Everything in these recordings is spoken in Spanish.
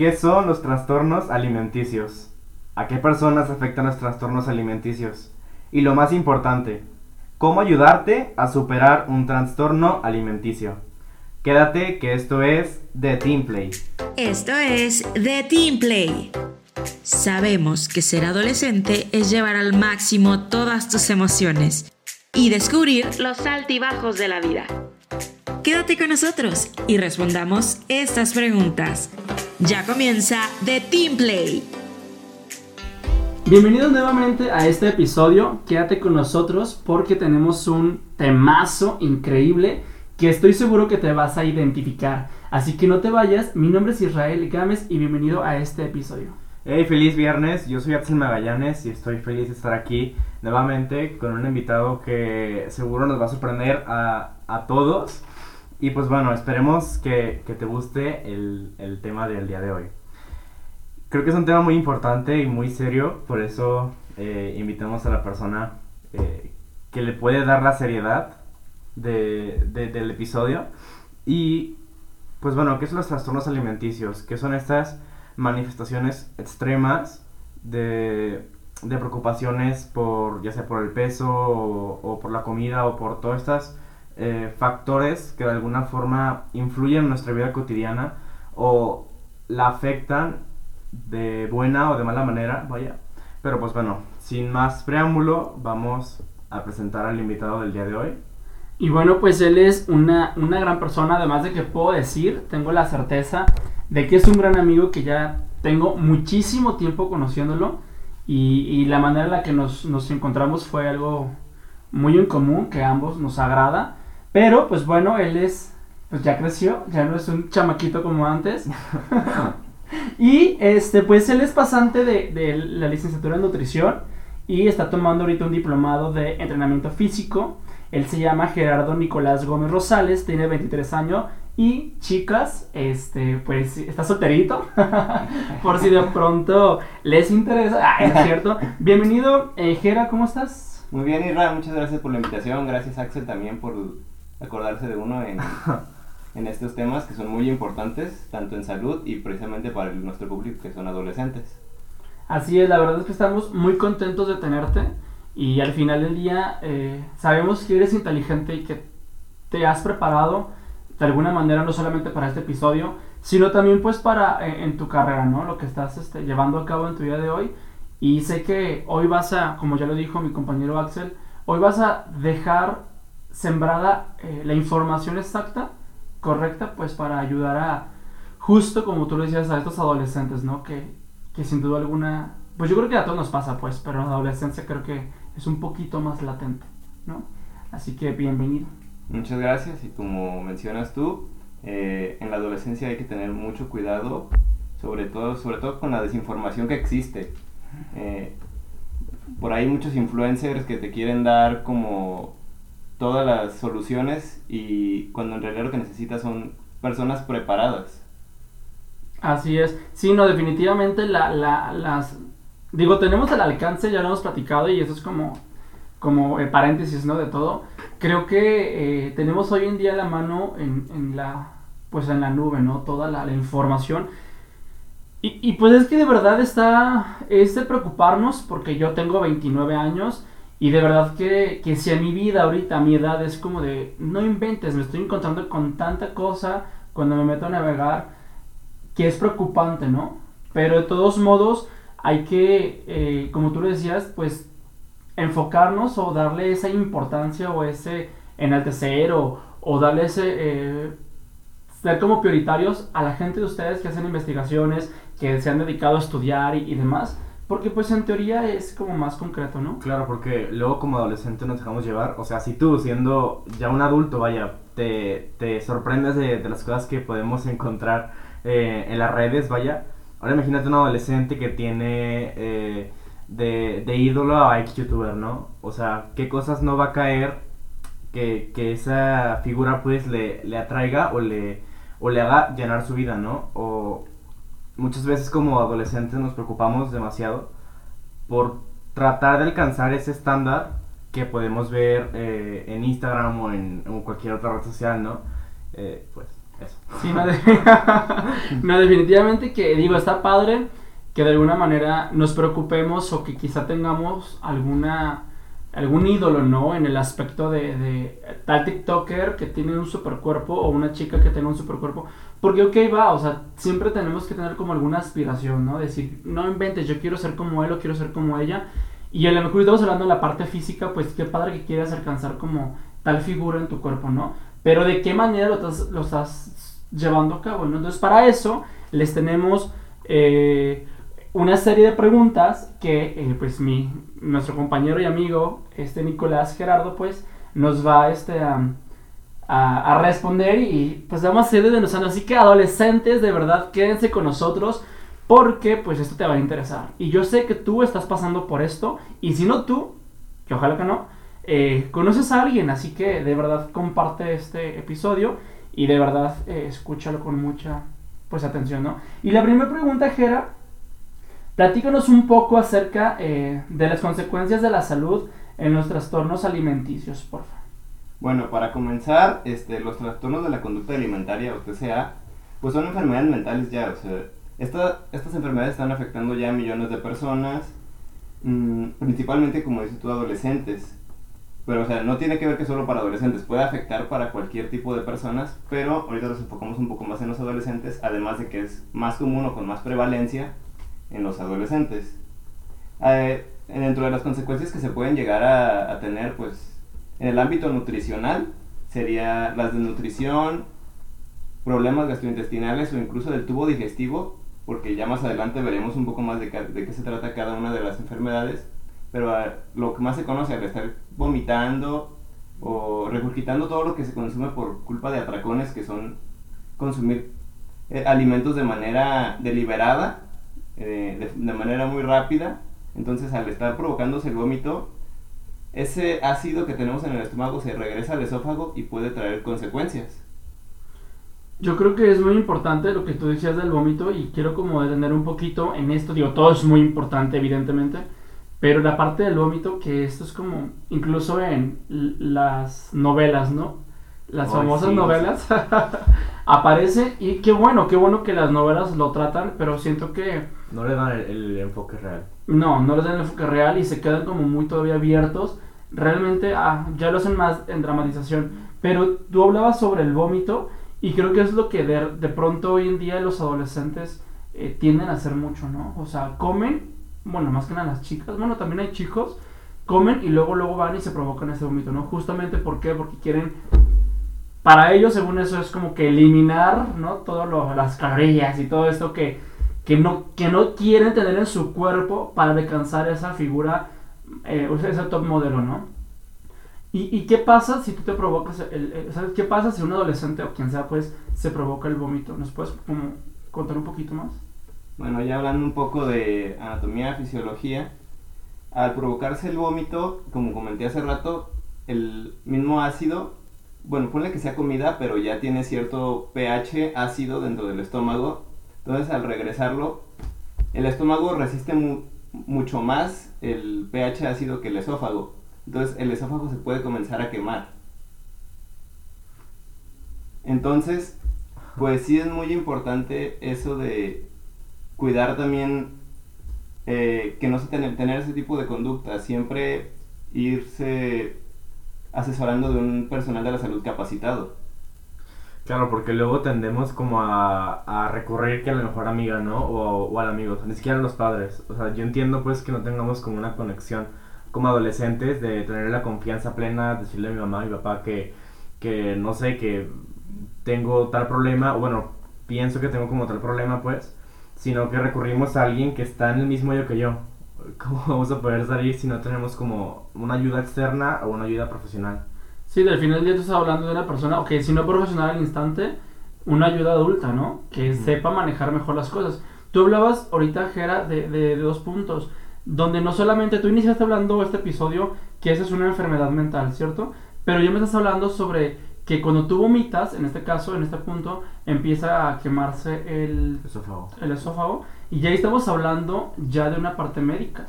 ¿Qué son los trastornos alimenticios? ¿A qué personas afectan los trastornos alimenticios? Y lo más importante, ¿cómo ayudarte a superar un trastorno alimenticio? Quédate que esto es The Team Play. Esto es The Team Play. Sabemos que ser adolescente es llevar al máximo todas tus emociones y descubrir los altibajos de la vida. Quédate con nosotros y respondamos estas preguntas. Ya comienza The Team Play. Bienvenidos nuevamente a este episodio. Quédate con nosotros porque tenemos un temazo increíble que estoy seguro que te vas a identificar. Así que no te vayas. Mi nombre es Israel Gámez y bienvenido a este episodio. Hey, feliz viernes. Yo soy Axel Magallanes y estoy feliz de estar aquí nuevamente con un invitado que seguro nos va a sorprender a, a todos. Y pues bueno, esperemos que, que te guste el, el, tema del día de hoy. Creo que es un tema muy importante y muy serio, por eso eh, invitamos a la persona eh, que le puede dar la seriedad de, de, del episodio. Y pues bueno, ¿qué son los trastornos alimenticios? ¿Qué son estas manifestaciones extremas de, de preocupaciones por ya sea por el peso o, o por la comida o por todas estas eh, factores que de alguna forma influyen en nuestra vida cotidiana o la afectan de buena o de mala manera, vaya. Pero pues bueno, sin más preámbulo, vamos a presentar al invitado del día de hoy. Y bueno, pues él es una, una gran persona, además de que puedo decir, tengo la certeza de que es un gran amigo que ya tengo muchísimo tiempo conociéndolo y, y la manera en la que nos, nos encontramos fue algo muy en común, que a ambos nos agrada. Pero, pues bueno, él es, pues ya creció, ya no es un chamaquito como antes. y, este, pues él es pasante de, de, la licenciatura en nutrición y está tomando ahorita un diplomado de entrenamiento físico. Él se llama Gerardo Nicolás Gómez Rosales, tiene 23 años y chicas, este, pues está solterito, por si de pronto les interesa, ah, es cierto. Bienvenido, eh, Gera, ¿cómo estás? Muy bien, Irra, muchas gracias por la invitación, gracias Axel también por acordarse de uno en, en estos temas que son muy importantes, tanto en salud y precisamente para el, nuestro público que son adolescentes. Así es, la verdad es que estamos muy contentos de tenerte y al final del día eh, sabemos que eres inteligente y que te has preparado de alguna manera no solamente para este episodio, sino también pues para eh, en tu carrera, ¿no? Lo que estás este, llevando a cabo en tu día de hoy. Y sé que hoy vas a, como ya lo dijo mi compañero Axel, hoy vas a dejar sembrada eh, la información exacta, correcta, pues para ayudar a, justo como tú lo decías, a estos adolescentes, ¿no? Que, que sin duda alguna, pues yo creo que a todos nos pasa, pues, pero en la adolescencia creo que es un poquito más latente, ¿no? Así que bienvenido. Muchas gracias y como mencionas tú, eh, en la adolescencia hay que tener mucho cuidado, sobre todo, sobre todo con la desinformación que existe. Eh, por ahí muchos influencers que te quieren dar como todas las soluciones y cuando en realidad lo que necesitas son personas preparadas. Así es. Sí, no, definitivamente la, la, las... Digo, tenemos el alcance, ya lo hemos platicado y eso es como, como eh, paréntesis, ¿no? De todo. Creo que eh, tenemos hoy en día la mano en, en, la, pues en la nube, ¿no? Toda la, información. Y, y, pues es que de verdad está, es de preocuparnos porque yo tengo 29 años y de verdad que, que si a mi vida ahorita, a mi edad, es como de, no inventes, me estoy encontrando con tanta cosa cuando me meto a navegar, que es preocupante, ¿no? Pero de todos modos, hay que, eh, como tú decías, pues enfocarnos o darle esa importancia o ese enaltecer o, o darle ese... Eh, ser como prioritarios a la gente de ustedes que hacen investigaciones, que se han dedicado a estudiar y demás porque pues en teoría es como más concreto, ¿no? Claro, porque luego como adolescente nos dejamos llevar, o sea, si tú siendo ya un adulto, vaya, te, te sorprendes de, las cosas que podemos encontrar eh, en las redes, vaya, ahora imagínate un adolescente que tiene eh, de, de, ídolo a ex youtuber, ¿no? O sea, ¿qué cosas no va a caer que, que esa figura pues le, le atraiga o le, o le haga llenar su vida, ¿no? O, muchas veces como adolescentes nos preocupamos demasiado por tratar de alcanzar ese estándar que podemos ver eh, en Instagram o en, en, cualquier otra red social, ¿no? Eh, pues. Eso. Sí, no, de- no, definitivamente que digo, está padre que de alguna manera nos preocupemos o que quizá tengamos alguna algún ídolo, ¿no? En el aspecto de, de tal TikToker que tiene un super cuerpo o una chica que tenga un super cuerpo. Porque, ok, va, o sea, siempre tenemos que tener como alguna aspiración, ¿no? Decir, no inventes, yo quiero ser como él o quiero ser como ella. Y a lo mejor estamos hablando de la parte física, pues qué padre que quieras alcanzar como tal figura en tu cuerpo, ¿no? Pero de qué manera lo estás, lo estás llevando a cabo, ¿no? Entonces, para eso les tenemos eh, una serie de preguntas que, eh, pues, mi, nuestro compañero y amigo, este Nicolás Gerardo, pues, nos va este, a, a- responder y, pues, vamos a desde nosotros. Así que, adolescentes, de verdad, quédense con nosotros porque, pues, esto te va a interesar. Y yo sé que tú estás pasando por esto y si no tú, que ojalá que no, eh, conoces a alguien, así que de verdad comparte este episodio y de verdad eh, escúchalo con mucha pues atención, ¿no? Y la primera pregunta, Jera, platícanos un poco acerca eh, de las consecuencias de la salud en los trastornos alimenticios, por favor. Bueno, para comenzar, este, los trastornos de la conducta alimentaria o TCA, pues son enfermedades mentales ya, o sea, esta- estas enfermedades están afectando ya a millones de personas, mm, principalmente, como dices tú, adolescentes. Pero, o sea, no tiene que ver que solo para adolescentes, puede afectar para cualquier tipo de personas, pero ahorita nos enfocamos un poco más en los adolescentes, además de que es más común o con más prevalencia en los adolescentes. Eh, dentro de las consecuencias que se pueden llegar a, a tener, pues, en el ámbito nutricional, sería las de nutrición, problemas gastrointestinales o incluso del tubo digestivo, porque ya más adelante veremos un poco más de, qué se trata cada una de las enfermedades, pero lo que más se conoce al estar vomitando o regurgitando todo lo que se consume por culpa de atracones que son consumir eh, alimentos de manera deliberada, eh, de manera muy rápida, entonces al estar provocándose el vómito, ese ácido que tenemos en el estómago se regresa al esófago y puede traer consecuencias. Yo creo que es muy importante lo que tú decías del vómito y quiero como detener un poquito en esto. Digo, todo es muy importante, evidentemente, pero la parte del vómito, que esto es como, incluso en las novelas, ¿no? Las famosas sí, novelas aparece y qué bueno, qué bueno que las novelas lo tratan, pero siento que No le dan el, el enfoque real. No, no les dan el enfoque real y se quedan como muy todavía abiertos. Realmente, ah, ya lo hacen más en dramatización. Pero tú hablabas sobre el vómito y creo que es lo que de, de pronto hoy en día los adolescentes eh, tienden a hacer mucho, ¿no? O sea, comen, bueno, más que nada las chicas, bueno, también hay chicos, comen y luego luego van y se provocan ese vómito, ¿no? Justamente ¿por qué? Porque quieren, para ellos según eso es como que eliminar, ¿no? Todas las calorías y todo esto que, que, no, que no quieren tener en su cuerpo para alcanzar esa figura, eh, ese top modelo, ¿no? ¿Y, ¿Y qué pasa si tú te provocas, el, el- ¿sabes qué pasa si un adolescente o quien sea, pues, se provoca el vómito? ¿Nos puedes como contar un poquito más? Bueno, ya hablando un poco de anatomía, fisiología, al provocarse el vómito, como comenté hace rato, el mismo ácido, bueno, ponle que sea comida, pero ya tiene cierto pH ácido dentro del estómago, entonces al regresarlo, el estómago resiste mu- mucho más el pH ácido que el esófago, entonces el esófago se puede comenzar a quemar. Entonces, pues sí es muy importante eso de cuidar también eh, que no se ten- tener ese tipo de conducta, siempre irse asesorando de un personal de la salud capacitado. Claro, porque luego tendemos como a, a recurrir que a la mejor amiga, ¿no? O, o al amigo, ni siquiera a los padres. O sea, yo entiendo pues que no tengamos como una conexión como adolescentes de tener la confianza plena, decirle a mi mamá y mi papá que, que no sé, que tengo tal problema, o bueno, pienso que tengo como tal problema pues, sino que recurrimos a alguien que está en el mismo yo que yo. ¿Cómo vamos a poder salir si no tenemos como una ayuda externa o una ayuda profesional? Sí, del final del día tú estás hablando de una persona, ok, si no profesional al instante, una ayuda adulta, ¿no? Que Ujú. sepa manejar mejor las cosas. Tú hablabas ahorita, Jera, de, de- de dos puntos, donde no solamente tú iniciaste hablando este episodio que esa es una enfermedad mental, ¿cierto? Pero ya me estás hablando sobre que cuando tú vomitas, en este caso, en este punto, empieza a quemarse el, Esófago. el esófago y ya ahí estamos hablando ya de una parte médica.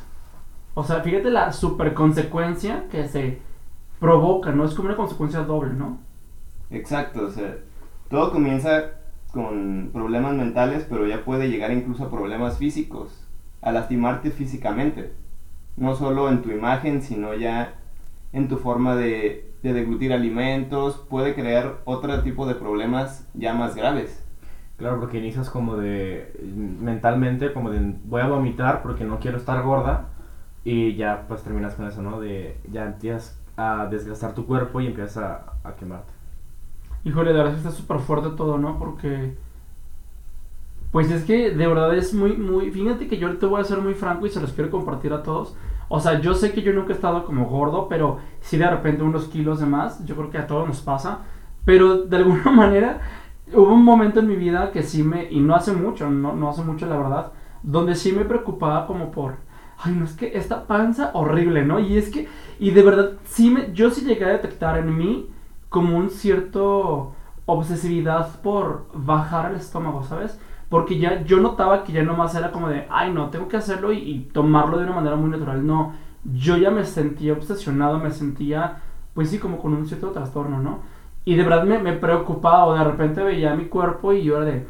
O sea, fíjate la super consecuencia que se provoca, ¿no? Es como una consecuencia doble, ¿no? Exacto, o sea, todo comienza con problemas mentales, pero ya puede llegar incluso a problemas físicos, a lastimarte físicamente. No solo en tu imagen, sino ya en tu forma de, de deglutir alimentos, puede crear otro tipo de problemas ya más graves. Claro, porque inicias como de mentalmente, como de voy a vomitar porque no quiero estar gorda y ya pues terminas con eso, ¿no? De ya empiezas a desgastar tu cuerpo y empiezas a, quemarte. Híjole, de verdad está súper fuerte todo, ¿no? Porque... Pues es que de verdad es muy, muy... Fíjate que yo te voy a ser muy franco y se los quiero compartir a todos. O sea, yo sé que yo nunca he estado como gordo, pero si de repente unos kilos de más, yo creo que a todos nos pasa. Pero de alguna manera hubo un momento en mi vida que sí me... Y no hace mucho, no, no hace mucho la verdad, donde sí me preocupaba como por... Ay, no es que esta panza horrible, ¿no? Y es que... Y de verdad, sí me... Yo sí llegué a detectar en mí como un cierto obsesividad por bajar el estómago, ¿sabes? Porque ya yo notaba que ya nomás era como de, ay no, tengo que hacerlo y, tomarlo de una manera muy natural. No, yo ya me sentía obsesionado, me sentía, pues sí, como con un cierto trastorno, ¿no? Y de verdad me, me preocupaba o de repente veía mi cuerpo y yo era de,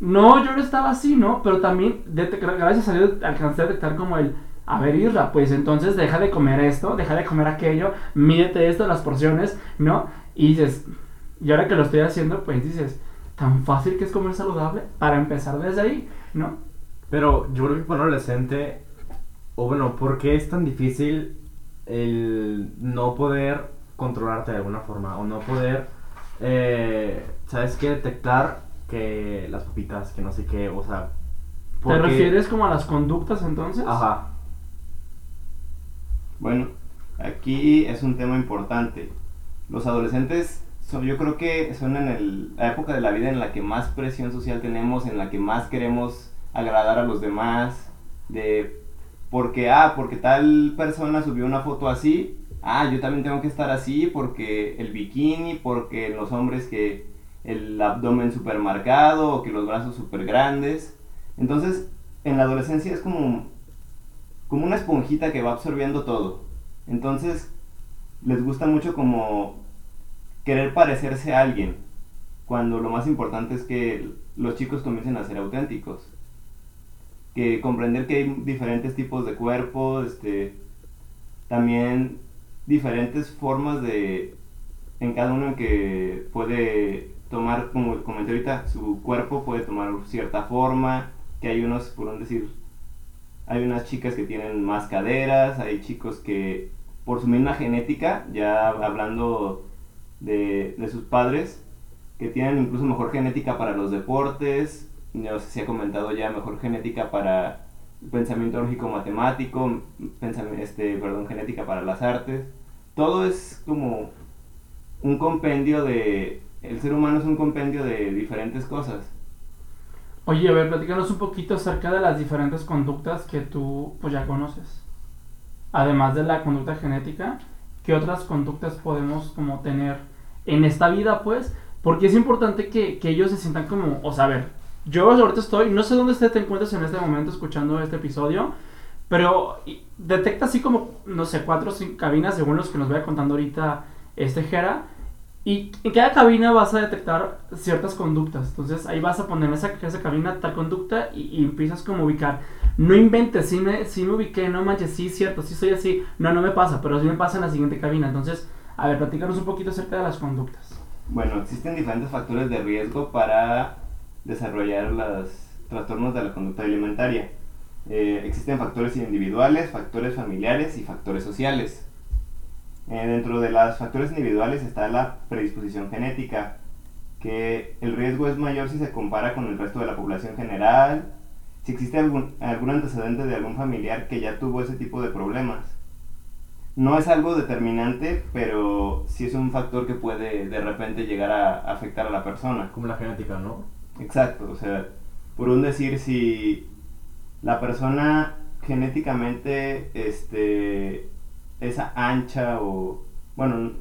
no, yo no estaba así, ¿no? Pero también, gracias a Dios, alcancé a detectar como el, a ver, Isra, pues entonces deja de comer esto, deja de comer aquello, mídete esto, las porciones, ¿no? Y dices, y ahora que lo estoy haciendo, pues dices, tan fácil que es comer saludable para empezar desde ahí, ¿no? Pero yo creo que para un adolescente, o bueno, ¿por qué es tan difícil el no poder controlarte de alguna forma? O no poder, eh, ¿sabes qué? Detectar que las papitas, que no sé qué, o sea... ¿Te refieres como a las conductas entonces? Ajá. Bueno, aquí es un tema importante. Los adolescentes son, yo creo que son en el, la época de la vida en la que más presión social tenemos, en la que más queremos agradar a los demás, de porque, ah, porque tal persona subió una foto así, ah, yo también tengo que estar así porque el bikini, porque los hombres que el abdomen super marcado o que los brazos super grandes. Entonces, en la adolescencia es como, como una esponjita que va absorbiendo todo. Entonces, les gusta mucho como querer parecerse a alguien, cuando lo más importante es que los chicos comiencen a ser auténticos. Que comprender que hay diferentes tipos de cuerpos, este, también diferentes formas de, en cada uno en que puede tomar, como comenté ahorita, su cuerpo puede tomar cierta forma, que hay unos, por decir, hay unas chicas que tienen más caderas, hay chicos que por su misma genética, ya hablando de, de sus padres, que tienen incluso mejor genética para los deportes, no sé si ha comentado ya, mejor genética para pensamiento lógico matemático, este, perdón, genética para las artes. Todo es como un compendio de... El ser humano es un compendio de diferentes cosas. Oye, a ver, platícanos un poquito acerca de las diferentes conductas que tú pues ya conoces. Además de la conducta genética, ¿qué otras conductas podemos como tener en esta vida, pues? Porque es importante que, que ellos se sientan como, o sea, a ver, yo ahorita estoy, no sé dónde te encuentras en este momento escuchando este episodio, pero detecta así como, no sé, cuatro o cinco cabinas según los que nos vaya contando ahorita este Jera. Y en cada cabina vas a detectar ciertas conductas. Entonces ahí vas a poner en esa, esa cabina tal conducta y, empiezas como a ubicar. No inventes, sí me, sí me ubiqué, no manches, sí, cierto, sí soy así. No, no me pasa, pero sí me pasa en la siguiente cabina. Entonces, a ver, platícanos un poquito acerca de las conductas. Bueno, existen diferentes factores de riesgo para desarrollar los trastornos de la conducta alimentaria. Eh, existen factores individuales, factores familiares y factores sociales. Eh, dentro de los factores individuales está la predisposición genética, que el riesgo es mayor si se compara con el resto de la población general, si existe algún, algún antecedente de algún familiar que ya tuvo ese tipo de problemas. No es algo determinante, pero sí es un factor que puede de repente llegar a afectar a la persona. Como la genética, ¿no? Exacto, o sea, por un decir, si la persona genéticamente este, es ancha o, bueno,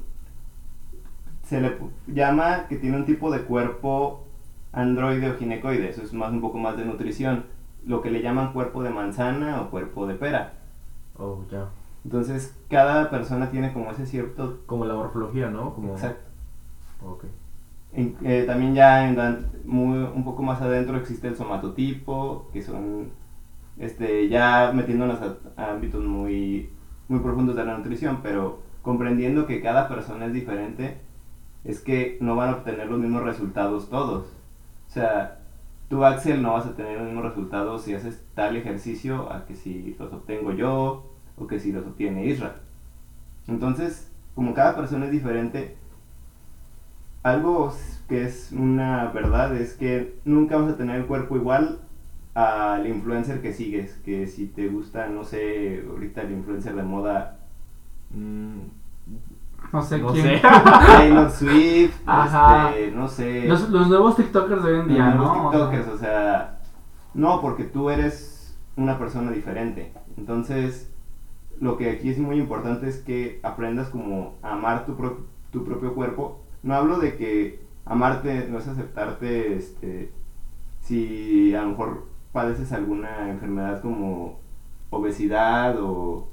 se le llama que tiene un tipo de cuerpo androide o ginecoide, eso es más un poco más de nutrición, lo que le llaman cuerpo de manzana o cuerpo de pera. Oh, ya. Entonces, cada persona tiene como ese cierto... Como la morfología, ¿no? Como... Exacto. Ok. En- eh, también ya en muy, un poco más adentro existe el somatotipo, que son este, ya metiéndonos a, a ámbitos muy, muy profundos de la nutrición, pero comprendiendo que cada persona es diferente, es que no van a obtener los mismos resultados todos. O sea, tú Axel no vas a tener los mismos resultados si haces tal ejercicio a que si los obtengo yo o que si los obtiene Isra. Entonces, como cada persona es diferente, algo que es una verdad es que nunca vas a tener el cuerpo igual al influencer que sigues. Que si te gusta, no sé, ahorita el influencer de moda, Mm, No sé no quién. sé. Taylor Swift, Ajá. este, no sé. Los, los nuevos TikTokers de hoy en día, los ¿no? O sea, TikTokers, o sea, no, porque tú eres una persona diferente. Entonces, lo que aquí es muy importante es que aprendas como a amar tu, pro- tu propio cuerpo. No hablo de que amarte no es aceptarte, este, si a lo mejor padeces alguna enfermedad como obesidad o,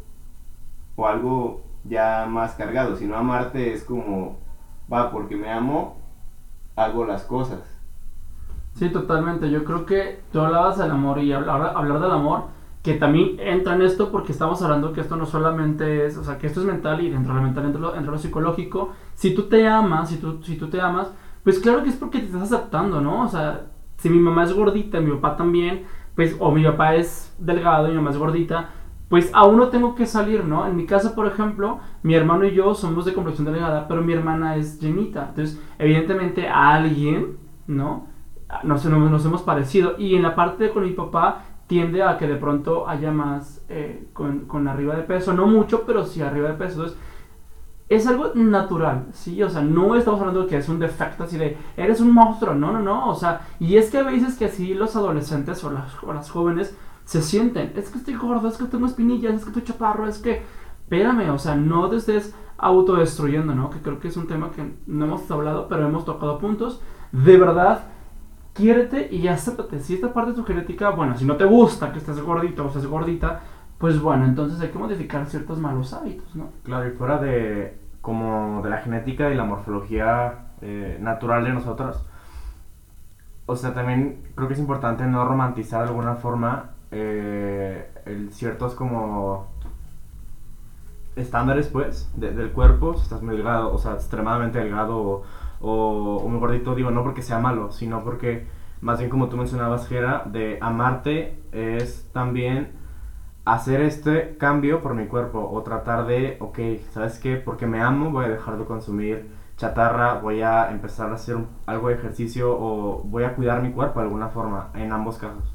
o algo ya más cargado, sino amarte es como, va, porque me amo, hago las cosas. Sí, totalmente. Yo creo que tú hablabas del amor y hablar, hablar del amor, que también entra en esto porque estamos hablando que esto no solamente es, o sea, que esto es mental y dentro de lo mental entra lo psicológico. Si tú te amas, si tú, si tú te amas, pues claro que es porque te estás aceptando, ¿no? O sea, si mi mamá es gordita, mi papá también, pues, o mi papá es delgado y mi mamá es gordita, pues aún no tengo que salir, ¿no? En mi casa, por ejemplo, mi hermano y yo somos de complexión delgada, pero mi hermana es llenita. Entonces, evidentemente a alguien, ¿no? Nos, nos, nos hemos parecido. Y en la parte de con mi papá tiende a que de pronto haya más eh, con, con arriba de peso. No mucho, pero sí arriba de peso. Entonces, es algo natural, ¿sí? O sea, no estamos hablando de que es un defecto así de, eres un monstruo, no, no, no, o sea, y es que a veces que así los adolescentes o las, o las jóvenes se sienten, es que estoy gordo, es que tengo espinillas, es que estoy chaparro, es que, espérame, o sea, no te estés autodestruyendo, ¿no? Que creo que es un tema que no hemos hablado, pero hemos tocado puntos. De verdad, quiérete y acéptate. Si esta parte de tu genética, bueno, si no te gusta que estés gordito o estés gordita, pues bueno, entonces hay que modificar ciertos malos hábitos, ¿no? Claro, y fuera de como de la genética y la morfología eh, natural de nosotros, o sea, también creo que es importante no romantizar de alguna forma eh, el ciertos como estándares, pues, de- del cuerpo, si estás muy delgado, o sea, extremadamente delgado o, o, o muy gordito, digo, no porque sea malo, sino porque, más bien como tú mencionabas, Gera, de amarte es también hacer este cambio por mi cuerpo o tratar de, ok, ¿sabes qué? Porque me amo, voy a dejar de consumir chatarra, voy a empezar a hacer algo de ejercicio o voy a cuidar mi cuerpo de alguna forma, en ambos casos.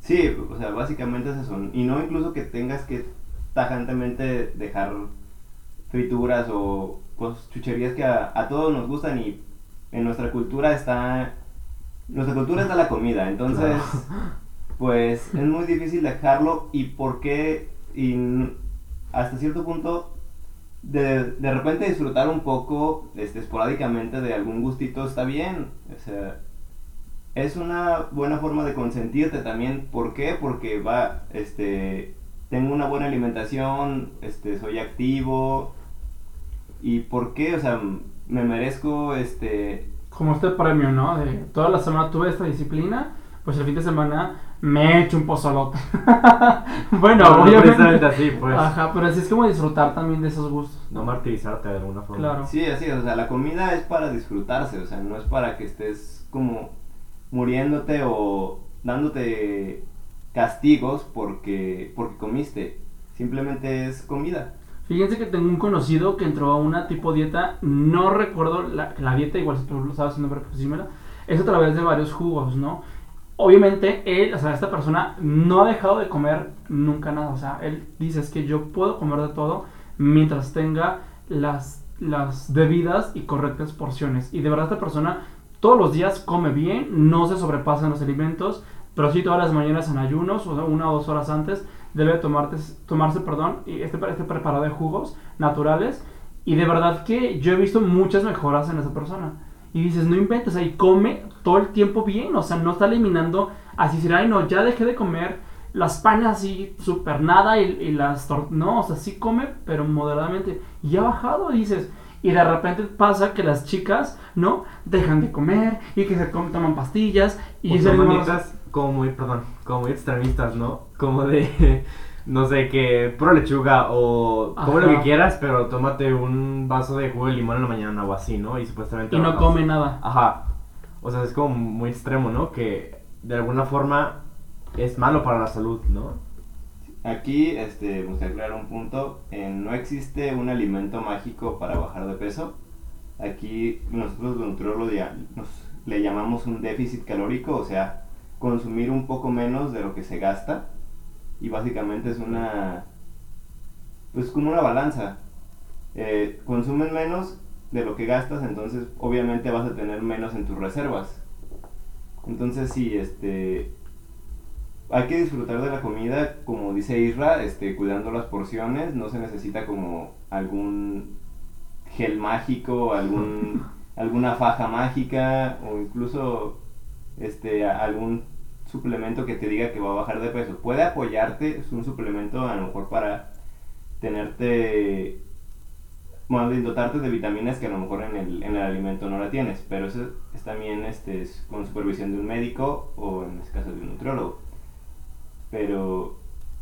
Sí, o sea, básicamente es eso. Y no incluso que tengas que tajantemente dejar frituras o cosas, chucherías que a, a todos nos gustan y en nuestra cultura está... Nuestra cultura está la comida, entonces pues es muy difícil dejarlo y por qué y hasta cierto punto de, de repente disfrutar un poco este, esporádicamente de algún gustito está bien, o sea, es una buena forma de consentirte también. ¿Por qué? Porque va, este, tengo una buena alimentación, este, soy activo. ¿Y por qué? O sea, me merezco, este, Como este premio, ¿no? De toda la semana tuve esta disciplina, pues el fin de semana me he hecho un pozolote. bueno, No, no precisamente obviamente. así, pues. Ajá, pero así es como disfrutar también de esos gustos. No martirizarte de alguna forma. Claro. sí, así es, o sea, la comida es para disfrutarse, o sea, no es para que estés como muriéndote o dándote castigos porque, porque comiste. Simplemente es comida. Fíjense que tengo un conocido que entró a una tipo dieta, no recuerdo la, la dieta, igual si tú lo sabes nombre, pues es a través de varios jugos, ¿no? Obviamente, él, o sea, esta persona no ha dejado de comer nunca nada, o sea, él dice es que yo puedo comer de todo mientras tenga las, las debidas y correctas porciones. Y de verdad esta persona todos los días come bien, no se sobrepasan los alimentos, pero sí todas las mañanas en ayunos, o una o dos horas antes, debe tomarte, tomarse perdón, este, este preparado de jugos naturales. Y de verdad que yo he visto muchas mejoras en esa persona. Y dices, no inventes, y come todo el tiempo bien, o sea, no está eliminando, así decir, ay, no, ya dejé de comer las panes así súper nada y, y las tor- no, o sea, sí come, pero moderadamente. Y ha bajado, dices, Y de repente pasa que las chicas, ¿no? Dejan de comer y que se toman pastillas y son manitas como muy, perdón, como muy extremistas, ¿no? Como de, no sé, que pura lechuga o come lo Ajá. que quieras, pero tómate un vaso de jugo de limón en la mañana o así, ¿no? Y supuestamente... y no come nada. Ajá. O sea, es como muy extremo, ¿no? Que de alguna forma es malo para la salud, ¿no? Aquí este, me gustaría aclarar un punto. eh, no existe un alimento mágico para bajar de peso. Aquí nosotros los nutriólogos le llamamos un déficit calórico, o sea, consumir un poco menos de lo que se gasta. Y básicamente es una. Pues como una balanza. Eh, consumen menos de lo que gastas, entonces obviamente vas a tener menos en tus reservas. Entonces sí, este hay que disfrutar de la comida, como dice Isra, este, cuidando las porciones, no se necesita como algún gel mágico, algún, alguna faja mágica o incluso este, algún suplemento que te diga que va a bajar de peso. Puede apoyarte, es un suplemento a lo mejor para tenerte, bueno, dotarte de vitaminas que a lo mejor en el, en el alimento no la tienes, pero eso es también este, es con supervisión de un médico o en este caso de un nutriólogo pero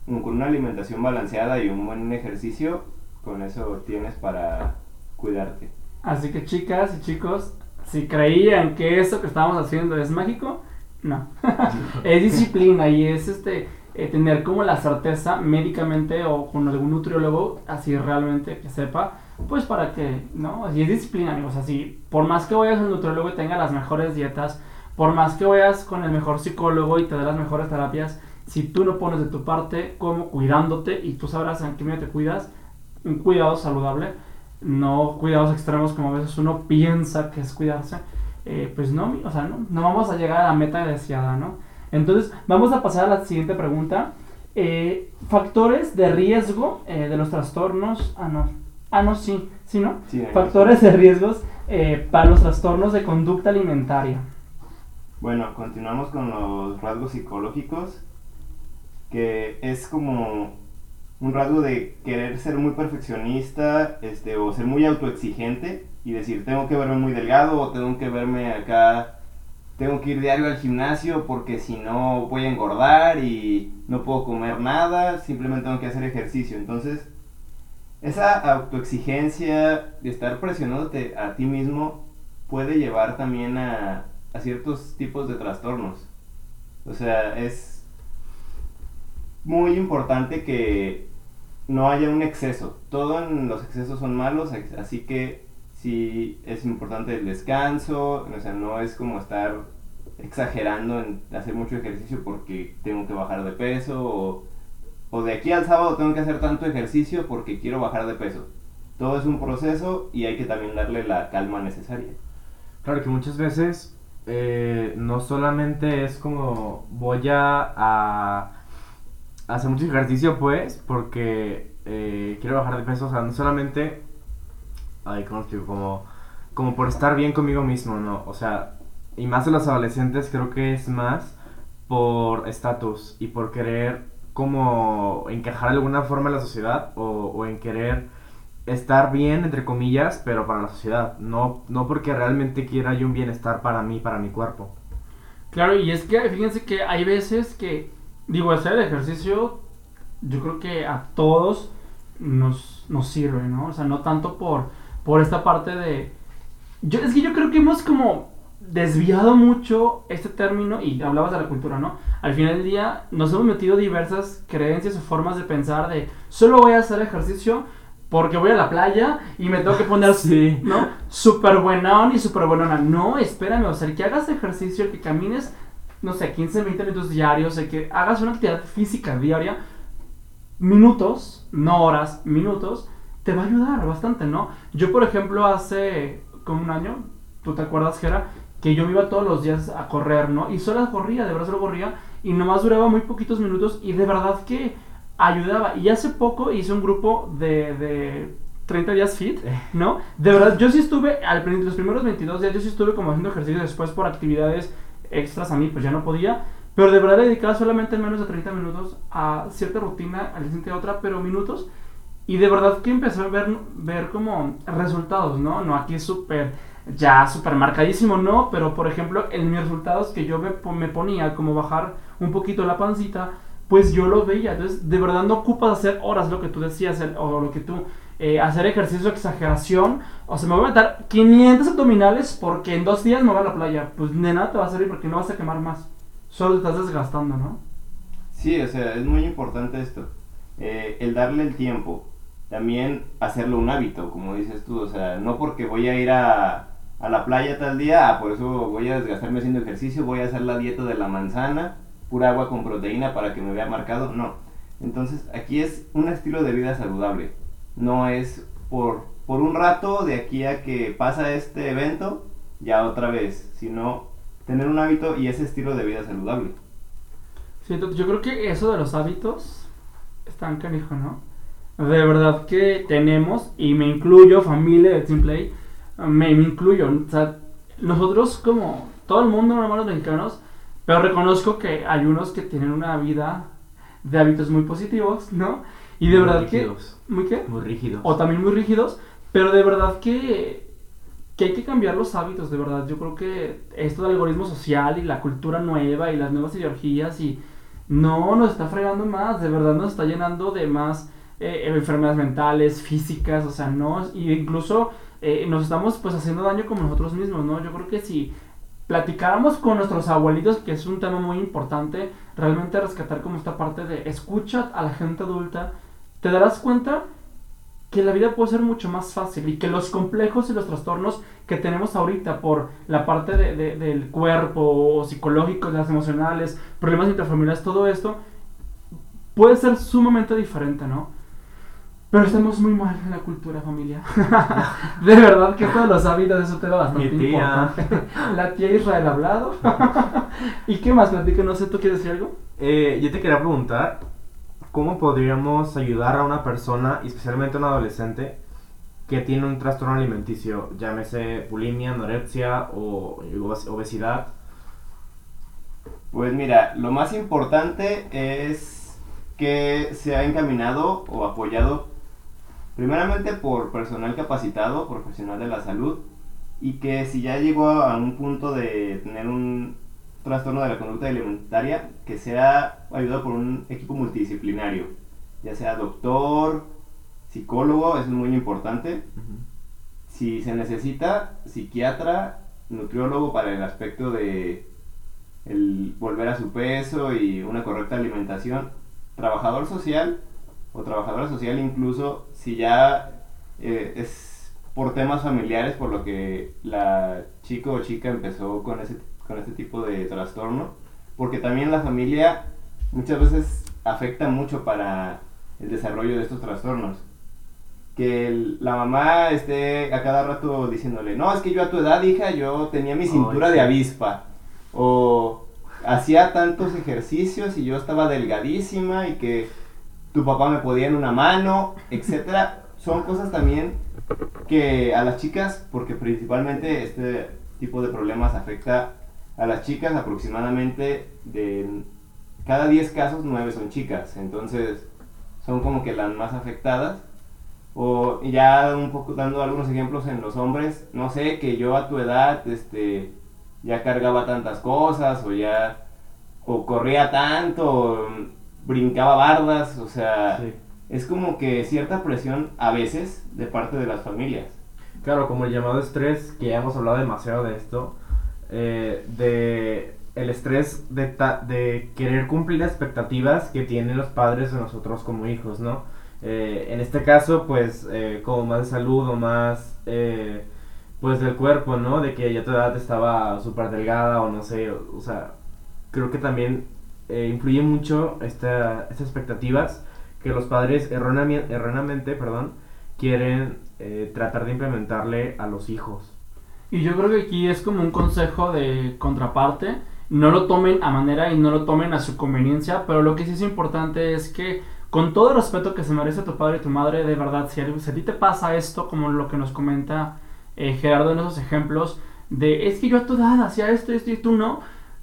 mm, con una alimentación balanceada y un buen ejercicio, con eso tienes para cuidarte. Así que chicas y chicos, si creían que esto que estábamos haciendo es mágico, no. es disciplina y es este eh, tener como la certeza médicamente o con algún nutriólogo, así realmente que sepa, pues para que, ¿no? Así es disciplina, amigos. Así, por más que vayas al nutriólogo y tenga las mejores dietas, por más que vayas con el mejor psicólogo y te dé las mejores terapias, si tú no pones de tu parte como cuidándote y tú sabrás en qué medida te cuidas, un cuidado saludable, no cuidados extremos como a veces uno piensa que es cuidarse, eh, pues no, o sea, no, no vamos a llegar a la meta deseada, ¿no? Entonces, vamos a pasar a la siguiente pregunta. Eh, factores de riesgo eh, de los trastornos, ah, no, ah, no, sí, sí, ¿no? Sí, Factores de riesgos para los trastornos de conducta alimentaria. Bueno, continuamos con los rasgos psicológicos, que es como un rasgo de querer ser muy perfeccionista este, o ser muy autoexigente y decir, tengo que verme muy delgado o tengo que verme acá, tengo que ir diario al gimnasio porque si no voy a engordar y no puedo comer nada, simplemente tengo que hacer ejercicio. Entonces, esa autoexigencia de estar presionándote a ti mismo puede llevar también a, a ciertos tipos de trastornos. O sea, es muy importante que no haya un exceso. Todo en los excesos son malos, así que sí es importante el descanso, o sea, no es como estar exagerando en hacer mucho ejercicio porque tengo que bajar de peso o, o de aquí al sábado tengo que hacer tanto ejercicio porque quiero bajar de peso. Todo es un proceso y hay que también darle la calma necesaria. Claro que muchas veces eh, no solamente es como voy a, a hacer mucho ejercicio pues porque eh, quiero bajar de peso, o sea, no solamente, ay, ¿cómo? Como, como por estar bien conmigo mismo, ¿no? O sea, y más en los adolescentes creo que es más por estatus y por querer como encajar de alguna forma en la sociedad o, o en querer estar bien, entre comillas, pero para la sociedad, no, no porque realmente quiera yo un bienestar para mí, para mi cuerpo. Claro, y es que fíjense que hay veces que, digo, hacer el ejercicio, yo creo que a todos nos, nos sirve, ¿no? O sea, no tanto por, por esta parte de... Yo, es que yo creo que hemos como desviado mucho este término, y hablabas de la cultura, ¿no? Al final del día nos hemos metido diversas creencias o formas de pensar de, solo voy a hacer ejercicio porque voy a la playa y me tengo que poner Sí. ¿no? Súper buenón y súper buenona. No, espérame, o sea, el que hagas ejercicio, el que camines, no sé, 15, 20 minutos diarios, el que hagas una actividad física diaria, minutos, no horas, minutos, te va a ayudar bastante, ¿no? Yo, por ejemplo, hace como un año, ¿tú te acuerdas, Gera? Que yo me iba todos los días a correr, ¿no? Y solo corría, de verdad solo corría, y nomás duraba muy poquitos minutos, y de verdad que ayudaba. Y hace poco hice un grupo de, de 30 días fit, ¿no? De verdad, yo sí estuve, al, los primeros 22 días, yo sí estuve como haciendo ejercicio después por actividades extras a mí, pues ya no podía. Pero de verdad dedicaba solamente menos de 30 minutos a cierta rutina, al siguiente otra, pero minutos. Y de verdad que empecé a ver, ver como resultados, ¿no? No aquí súper, ya súper marcadísimo, no, pero por ejemplo, en mis resultados que yo me, me ponía, como bajar un poquito la pancita, pues yo lo veía. Entonces, de verdad no ocupas hacer horas lo que tú decías, o lo que tú, eh, hacer ejercicio de exageración. O sea, me voy a meter 500 abdominales porque en dos días me voy a la playa. Pues de nada te va a servir porque no vas a quemar más. Solo te estás desgastando, ¿no? Sí, o sea, es muy importante esto. Eh, el darle el tiempo. También hacerlo un hábito, como dices tú. O sea, no porque voy a ir a, a la playa tal día, ah, por eso voy a desgastarme haciendo ejercicio, voy a hacer la dieta de la manzana, pura agua con proteína para que me vea marcado. No. Entonces, aquí es un estilo de vida saludable. No es por, por un rato de aquí a que pasa este evento, ya otra vez, sino tener un hábito y ese estilo de vida saludable. Sí, yo creo que eso de los hábitos están canijo, ¿no? De verdad que tenemos, y me incluyo, familia de Team Play, me, incluyo. O sea, nosotros como todo el mundo, normal los mexicanos, pero reconozco que hay unos que tienen una vida de hábitos muy positivos, ¿no? Y de verdad rígidos. que... ¿Muy qué? Muy rígidos. O también muy rígidos, pero de verdad que, que hay que cambiar los hábitos, de verdad. Yo creo que esto del algoritmo social y la cultura nueva y las nuevas ideologías y no nos está fregando más, de verdad nos está llenando de más eh, enfermedades mentales, físicas, o sea, no, y incluso eh, nos estamos pues haciendo daño como nosotros mismos, ¿no? Yo creo que si platicáramos con nuestros abuelitos, que es un tema muy importante, realmente rescatar como esta parte de escucha a la gente adulta, te darás cuenta que la vida puede ser mucho más fácil y que los complejos y los trastornos que tenemos ahorita por la parte de, del cuerpo, psicológicos, las emocionales, problemas interfamiliares, todo esto, puede ser sumamente diferente, ¿no? Pero estamos muy mal en la cultura familia. de verdad que todos los hábitos es un tema bastante importante. la tía Israel ha hablado. ¿Y qué más, Platica? No sé, ¿tú quieres decir algo? Eh, yo te quería preguntar, ¿cómo podríamos ayudar a una persona, especialmente a un adolescente, que tiene un trastorno alimenticio, llámese bulimia, anorexia o obesidad? Pues mira, lo más importante es que se ha encaminado o apoyado primeramente por personal capacitado, profesional de la salud, y que si ya llegó a un punto de tener un trastorno de la conducta alimentaria, que sea ayudado por un equipo multidisciplinario, ya sea doctor, psicólogo, eso es muy importante. Si se necesita, psiquiatra, nutriólogo para el aspecto de el volver a su peso y una correcta alimentación, trabajador social o trabajadora social incluso si ya eh, es por temas familiares por lo que la chico o chica empezó con ese con este tipo de trastorno porque también la familia muchas veces afecta mucho para el desarrollo de estos trastornos que la mamá esté a cada rato diciéndole, no, es que yo a tu edad, hija, yo tenía mi cintura de avispa. O hacía tantos ejercicios y yo estaba delgadísima y que tu papá me podía en una mano, etcétera. Son cosas también que a las chicas, porque principalmente este tipo de problemas afecta a las chicas aproximadamente de cada 10 casos, 9 son chicas. Entonces son como que las más afectadas. O ya un poco dando algunos ejemplos en los hombres, no sé, que yo a tu edad este, ya cargaba tantas cosas o ya o corría tanto, brincaba bardas, o sea, es como que cierta presión a veces de parte de las familias. Claro, como el llamado estrés, que ya hemos hablado demasiado de esto, eh, de el estrés de, de querer cumplir expectativas que tienen los padres de nosotros como hijos, ¿no? Eh, en este caso, pues, eh, como más de salud o más, pues, del cuerpo, ¿no? De que ya tu edad estaba súper delgada o no sé, o, sea, creo que también influye mucho esta, estas expectativas que los padres erróneamente, perdón, quieren tratar de implementarle a los hijos. Y yo creo que aquí es como un consejo de contraparte. No lo tomen a manera y no lo tomen a su conveniencia, pero lo que sí es importante es que con todo el respeto que se merece tu padre y tu madre, de verdad, si a, ti te pasa esto, como lo que nos comenta eh, Gerardo en esos ejemplos, de es que yo a tu edad hacía esto, esto y tú no,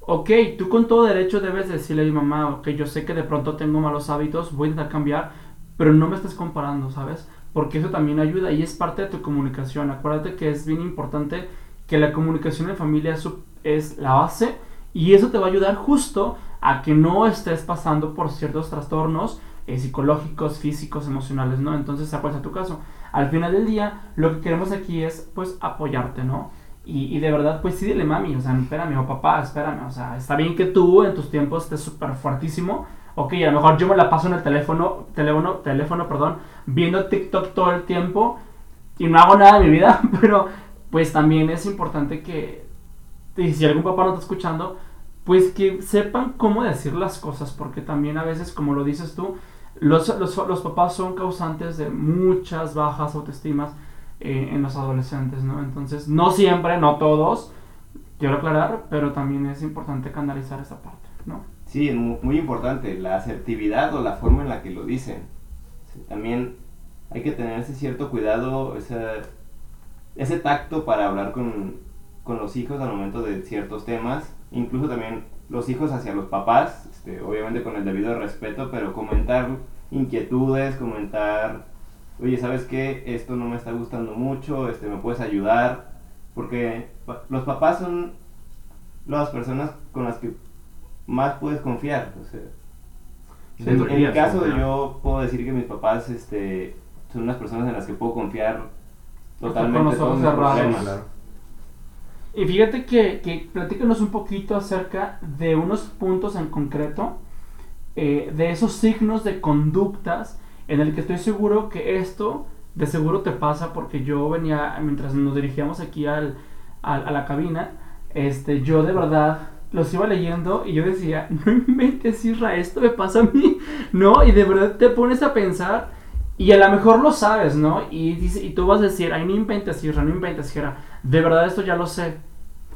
ok, tú con todo derecho debes decirle a mi mamá, ok, yo sé que de pronto tengo malos hábitos, voy a intentar cambiar, pero no me estés comparando, ¿sabes? Porque eso también ayuda y es parte de tu comunicación. Acuérdate que es bien importante que la comunicación en familia es, la base y eso te va a ayudar justo a que no estés pasando por ciertos trastornos eh, psicológicos, físicos, emocionales, ¿no? Entonces, ¿cuál es tu caso? Al final del día, lo que queremos aquí es, pues, apoyarte, ¿no? Y, y, de verdad, pues sí, dile mami, o sea, espérame, o papá, espérame, o sea, está bien que tú en tus tiempos estés súper fuertísimo, ok, a lo mejor yo me la paso en el teléfono, teléfono, teléfono, perdón, viendo TikTok todo el tiempo y no hago nada de mi vida, pero pues también es importante que, si algún papá no está escuchando, pues que sepan cómo decir las cosas, porque también a veces, como lo dices tú, los, los, los papás son causantes de muchas bajas autoestimas eh, en los adolescentes, ¿no? Entonces, no siempre, no todos, quiero aclarar, pero también es importante canalizar esa parte, ¿no? Sí, muy importante, la asertividad o la forma en la que lo dicen. también hay que tener ese cierto cuidado, ese, ese tacto para hablar con, con, los hijos al momento de ciertos temas, incluso también los hijos hacia los papás, este, obviamente con el debido respeto, pero comentar inquietudes, comentar oye, ¿sabes qué? Esto no me está gustando mucho, este, ¿me puedes ayudar? Porque los papás son las personas con las que más puedes confiar. O sea, en, mi caso yo puedo decir que mis papás este, son unas personas en las que puedo confiar totalmente. Con los Y fíjate que, que platícanos un poquito acerca de unos puntos en concreto, eh, de esos signos de conductas en el que estoy seguro que esto de seguro te pasa porque yo venía, mientras nos dirigíamos aquí al, a la cabina, este, yo de verdad los iba leyendo y yo decía, no inventes, Isra, esto me pasa a mí, ¿no? Y de verdad te pones a pensar y a lo mejor lo sabes, ¿no? Y, dice, y tú vas a decir, ay, no inventes, Isra, no inventes, Jera, de verdad esto ya lo sé,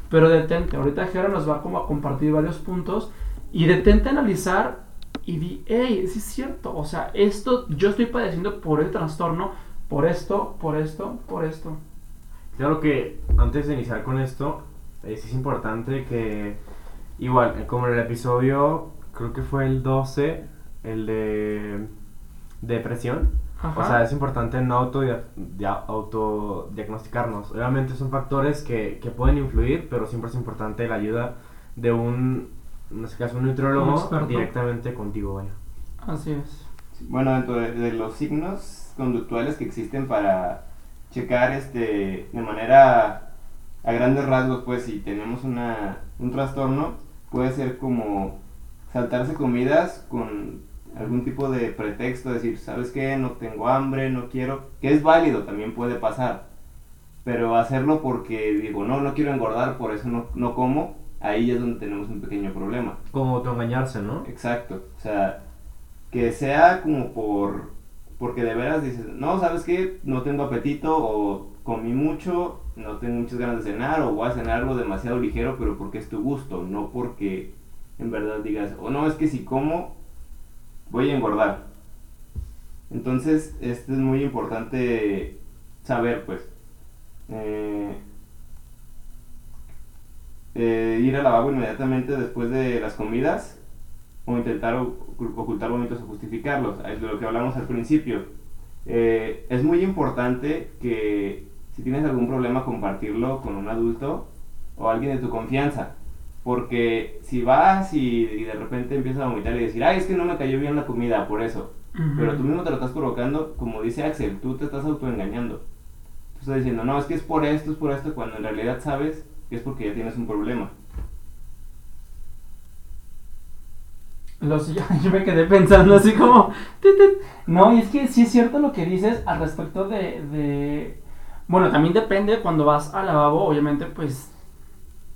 pero detente, ahorita Jera nos va a compartir varios puntos y detente a analizar y di, hey, sí es cierto, o sea, esto yo estoy padeciendo por el trastorno, por esto, por esto, por esto. Claro que antes de iniciar con esto, es importante que, igual, como en el episodio, creo que fue el 12, el de depresión, o sea, es importante no auto, autodiagnosticarnos. Obviamente son factores que, que pueden influir, pero siempre es importante la ayuda de un en este caso un nutriólogo, directamente contigo, vaya. Así es. Bueno, dentro de, los signos conductuales que existen para checar este de manera a grandes rasgos, pues si tenemos una, un trastorno, puede ser como saltarse comidas con algún tipo de pretexto, decir, ¿sabes qué? No tengo hambre, no quiero, que es válido, también puede pasar, pero hacerlo porque digo, no, no quiero engordar, por eso no, no como, ahí es donde tenemos un pequeño problema. Como autoengañarse, ¿no? Exacto. O sea, que sea como por. Porque de veras dices, no, ¿sabes qué? No tengo apetito o comí mucho, no tengo muchas ganas de cenar o voy a cenar algo demasiado ligero, pero porque es tu gusto, no porque en verdad digas, o no, es que si como, voy a engordar. Entonces, esto es muy importante saber, pues. Eh, eh, ir al lavabo inmediatamente después de las comidas o intentar ocultar vómitos o justificarlos. Es de lo que hablamos al principio. Eh, es muy importante que si tienes algún problema compartirlo con un adulto o alguien de tu confianza. Porque si vas y, de repente empiezas a vomitar y decir, ay, es que no me cayó bien la comida, por eso. Pero tú mismo te lo estás provocando, como dice Axel, tú te estás autoengañando. Tú estás diciendo, no, es que es por esto, es por esto, cuando en realidad sabes es porque ya tienes un problema. Los, yo, me quedé pensando así como... No, y es que sí es cierto lo que dices al respecto de. Bueno, también depende cuando vas al lavabo, obviamente pues...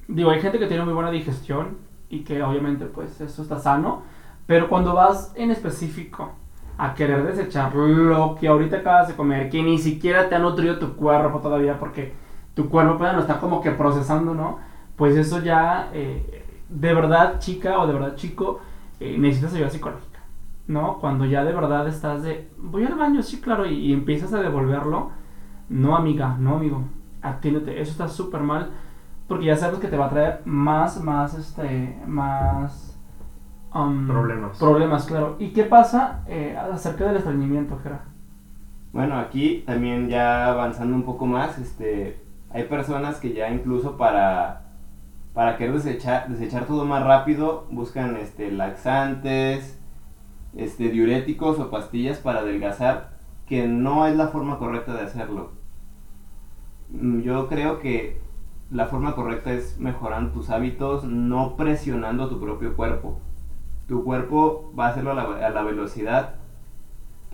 Digo, hay gente que tiene muy buena digestión y que obviamente pues eso está sano, pero cuando vas en específico a querer desechar lo que ahorita acabas de comer, que ni siquiera te ha nutrido tu cuerpo todavía porque tu cuerpo pueda no está como que procesando, ¿no? Pues eso ya, eh, de verdad, chica o de verdad, chico, eh, necesitas ayuda psicológica, ¿no? Cuando ya de verdad estás de, voy al baño, sí, claro, y, empiezas a devolverlo, no, amiga, no, amigo, atiéndete, eso está súper mal, porque ya sabes que te va a traer más, más, este, más, um, Problemas. Problemas, claro. ¿Y qué pasa eh, acerca del estreñimiento, Jera? Bueno, aquí también ya avanzando un poco más, este, hay personas que ya incluso para, para querer desechar, desechar todo más rápido buscan este, laxantes, este, diuréticos o pastillas para adelgazar, que no es la forma correcta de hacerlo. Mm, Yo creo que la forma correcta es mejorando tus hábitos, no presionando tu propio cuerpo. Tu cuerpo va a hacerlo a la, a la velocidad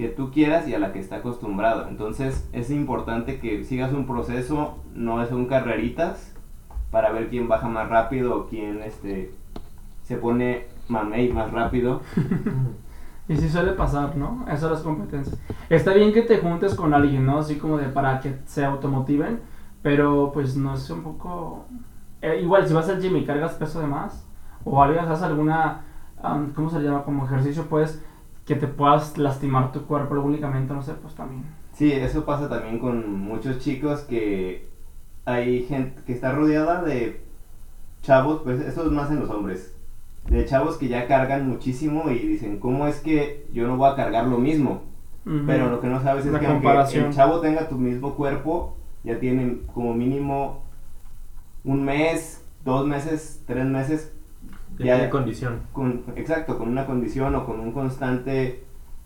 que tú quieras y a la que está acostumbrado. Entonces es importante que sigas un proceso, no son carreritas para ver quién baja más rápido o quién este, se pone mamey más rápido. Y sí suele pasar, ¿no? Eso las competencias. Está bien que te juntes con alguien, ¿no? Así como de para que se automotiven, pero pues no es un poco... eh, igual, si vas al gym y cargas peso de más, o haces alguna, am, ¿cómo se llama? Como ejercicio, pues, que te puedas lastimar tu cuerpo, algún ligamento, no sé, pues también. Sí, eso pasa también con muchos chicos que hay gente que está rodeada de chavos, pues eso es más en los hombres, de chavos que ya cargan muchísimo y dicen, ¿cómo es que yo no voy a cargar lo mismo? Ujú. Pero lo que no sabes es La que aunque el chavo tenga tu mismo cuerpo, ya tiene como mínimo un mes, dos meses, tres meses, Ya Ya- condición. con, exacto, con una condición o con un constante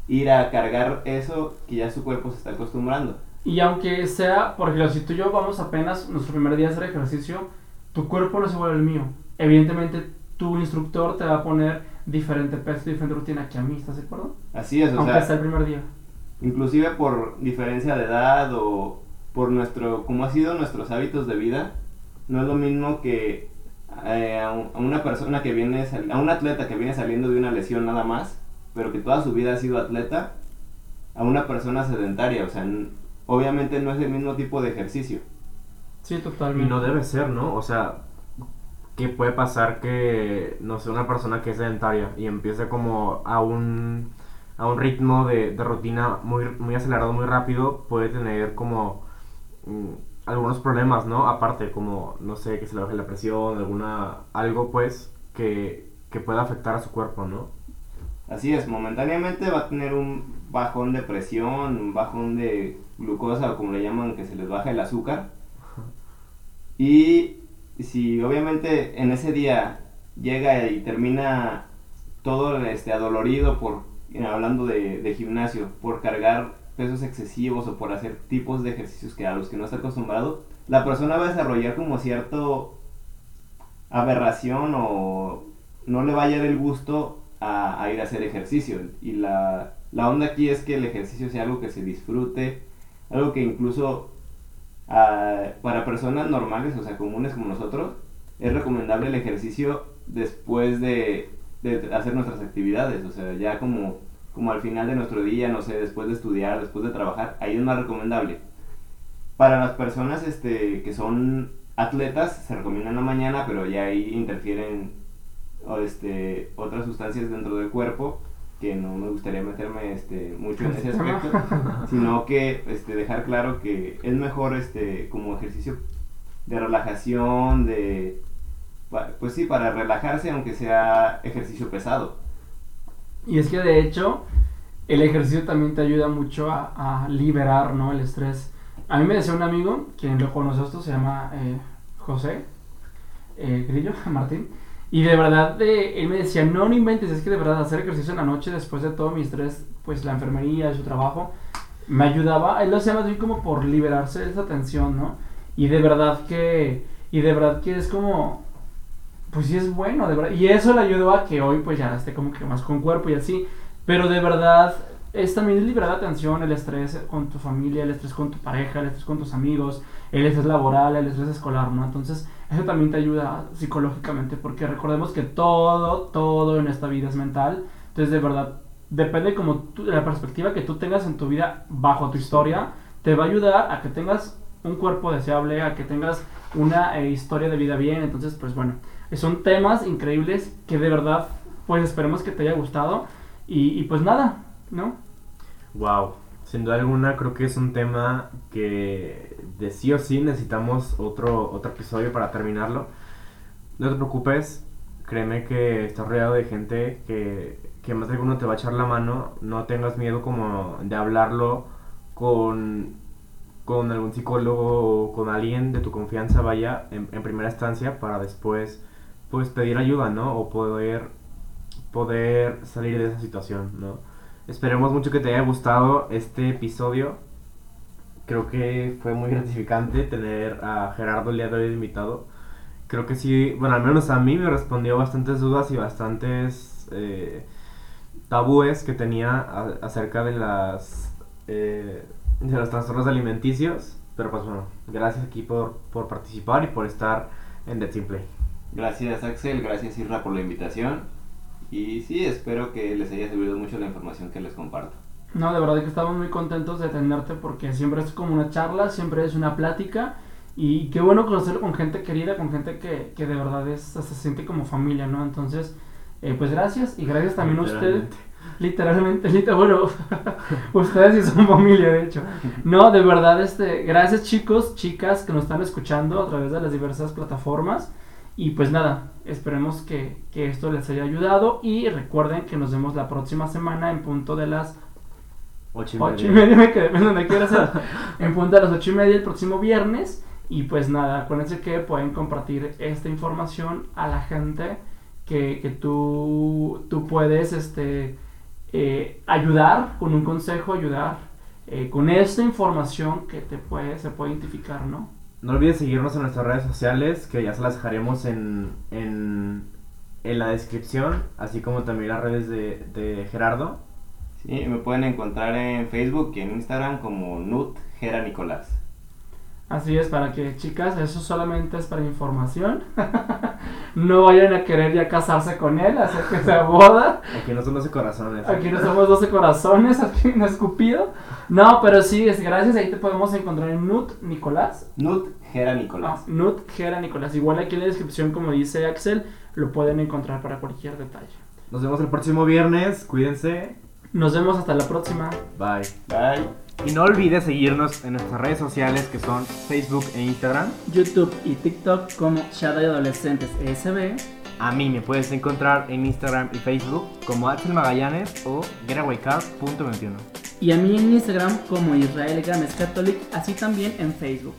ir a cargar eso que ya su cuerpo se está acostumbrando. Y aunque sea, por ejemplo, si tú y yo vamos apenas nuestro primer día a hacer ejercicio, tu cuerpo no se vuelve el mío. Evidentemente, tu instructor te va a poner diferente peso, diferente rutina que a mí, ¿estás de acuerdo? Así es, o Aunque sea, sea el primer día. inclusive por diferencia de edad o por nuestro, como ha sido nuestros hábitos de vida, no es lo mismo que eh, a, un- a una persona que viene, a un atleta que viene saliendo de una lesión nada más, pero que toda su vida ha sido atleta, a una persona sedentaria, o sea, n- obviamente no es el mismo tipo de ejercicio. Sí, Y totalmente. no debe ser, ¿no? O sea, ¿qué puede pasar que, no sé, una persona que es sedentaria y empiece como a un, a un ritmo de, de rutina muy, muy acelerado, muy rápido, puede tener como mm, algunos problemas, ¿no? Aparte, como, no sé, que se le baje la presión, alguna, algo pues que, que pueda afectar a su cuerpo, ¿no? Así es, momentáneamente va a tener un bajón de presión, un bajón de glucosa o como le llaman, que se les baja el azúcar. Y si obviamente en ese día llega y termina todo este adolorido por, hablando de, de gimnasio, por cargar pesos excesivos o por hacer tipos de ejercicios que a los que no está acostumbrado, la persona va a desarrollar como cierto aberración o no le va a el gusto a, ir a hacer ejercicio. Y la, onda aquí es que el ejercicio sea algo que se disfrute, algo que incluso ah, para personas normales, o sea, comunes como nosotros, es recomendable el ejercicio después de, de hacer nuestras actividades, o sea, ya como, como al final de nuestro día, no sé, después de estudiar, después de trabajar, ahí es más recomendable. Para las personas este, que son atletas, se recomienda en la mañana, pero ya ahí interfieren o, este, otras sustancias dentro del cuerpo que no me gustaría meterme este, mucho en ese aspecto, sino que este, dejar claro que es mejor este, como ejercicio de relajación, de pues sí, para relajarse aunque sea ejercicio pesado. Y es que de hecho, el ejercicio también te ayuda mucho a, liberar, ¿no? El estrés. A mí me decía un amigo, quien lo conoce esto, se llama eh, José eh, Grillo, Martín. Y de verdad, eh, él me decía, no, no inventes, es que de verdad hacer ejercicio en la noche después de todo mi estrés, pues la enfermería su trabajo, me ayudaba. Él lo hacía más bien como por liberarse de esa tensión, ¿no? Y de verdad que, y de verdad que es como, pues sí es bueno, de verdad. Y eso le ayudó a que hoy pues ya esté como que más con cuerpo y así. Pero de verdad es también liberar la tensión, el estrés con tu familia, el estrés con tu pareja, el estrés con tus amigos, el estrés laboral, el estrés escolar, ¿no? Entonces eso también te ayuda psicológicamente porque recordemos que todo, todo en esta vida es mental. Entonces de verdad depende como tú- de la perspectiva que tú tengas en tu vida bajo tu historia, te va a ayudar a que tengas un cuerpo deseable, a que tengas una eh, historia de vida bien. Entonces, pues bueno, son temas increíbles que de verdad, pues esperemos que te haya gustado. Y, pues nada, ¿no? Wow, sin duda alguna creo que es un tema que de sí o sí necesitamos otro, otro episodio para terminarlo. No te preocupes, créeme que estás rodeado de gente que, que más de alguno te va a echar la mano. No tengas miedo como de hablarlo con, con algún psicólogo o con alguien de tu confianza, vaya, en, en primera instancia, para después pues pedir ayuda, ¿no? O poder, poder salir de esa situación, ¿no? Esperemos mucho que te haya gustado este episodio. Creo que fue muy gratificante tener a Gerardo el día de hoy invitado. Creo que sí, bueno, al menos a mí me respondió bastantes dudas y bastantes eh, tabúes que tenía a- acerca de las eh, de los trastornos alimenticios. Pero pues bueno, gracias aquí por, por participar y por estar en The Team Play. Gracias Axel, gracias Isra por la invitación. Y sí, espero que les haya servido mucho la información que les comparto. No, de verdad que estamos muy contentos de tenerte porque siempre es como una charla, siempre es una plática y qué bueno conocerlo con gente querida, con gente que, que de verdad es, se siente como familia, ¿no? Entonces, eh, pues gracias y gracias también a usted. Literalmente. Literalmente, liter- bueno, ustedes sí son familia, de hecho. No, de verdad, este, gracias chicos, chicas que nos están escuchando a través de las diversas plataformas. Y pues nada, esperemos que, que esto les haya ayudado. Y recuerden que nos vemos la próxima semana en punto de las Ocho y ocho y media. me quedé donde quiera ser. en punto de las ocho y media el próximo viernes. Y pues nada, acuérdense que pueden compartir esta información a la gente que, que tú, tú puedes este, eh, ayudar con un consejo, ayudar eh, con esta información que te puede, se puede identificar, ¿no? No olvides seguirnos en nuestras redes sociales, que ya se las dejaremos en, en, en la descripción, así como también las redes de, de Gerardo. Sí, me pueden encontrar en Facebook y en Instagram como Nut Gera Nicolás. Así es, para que chicas, eso solamente es para información. no vayan a querer ya casarse con él, hacer que se boda. Aquí no son 12 corazones. Aquí no somos 12 corazones, aquí no es Cupido. No, pero sí, es gracias. Ahí te podemos encontrar en Nut Nicolás. Nut Gera Ah, Nicolás. Nut Gera Nicolás. Igual aquí en la descripción, como dice Axel, lo pueden encontrar para cualquier detalle. Nos vemos el próximo viernes, cuídense, Nos vemos hasta la próxima. bye. Bye. Y no olvides seguirnos en nuestras redes sociales que son Facebook e Instagram. YouTube y TikTok como Shadow Adolescentes ESB. A mí me puedes encontrar en Instagram y Facebook como Axel Magallanes o getawaycar.21. Y a mí en Instagram como Israel Gámez Catholic, así también en Facebook.